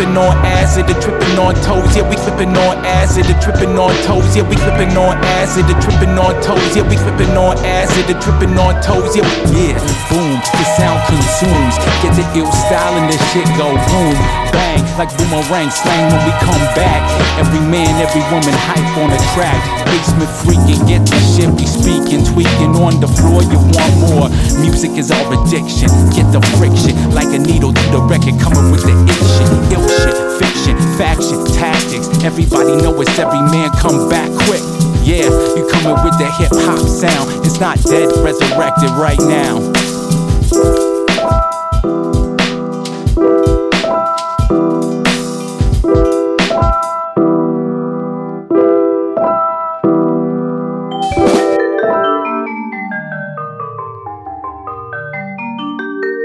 clipping on acid, the tripping on toes. Yeah, we clipping on acid, the tripping on toes. Yeah, we clipping on acid, the tripping on toes. Yeah, we clipping on acid, the tripping on toes. Yeah, yeah. Boom, the sound consumes. Get the ill style and this shit go boom, bang, like boomerang slang when we come back. Every man, every woman hype on the track. Basement freaking, get the shit we speaking, tweaking on the floor. You want more? Music is our addiction. Get the friction like a needle to the record, coming with the tactics. Everybody know it's every man come back quick. Yeah, you coming with the hip hop sound. It's not dead, resurrected right now.